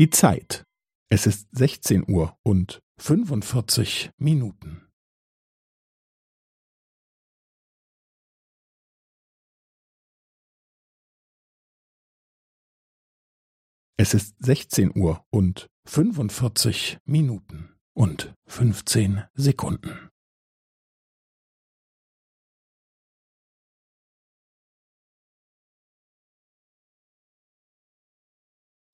Die Zeit. Es ist 16 Uhr und 45 Minuten. Es ist 16 Uhr und 45 Minuten und 15 Sekunden.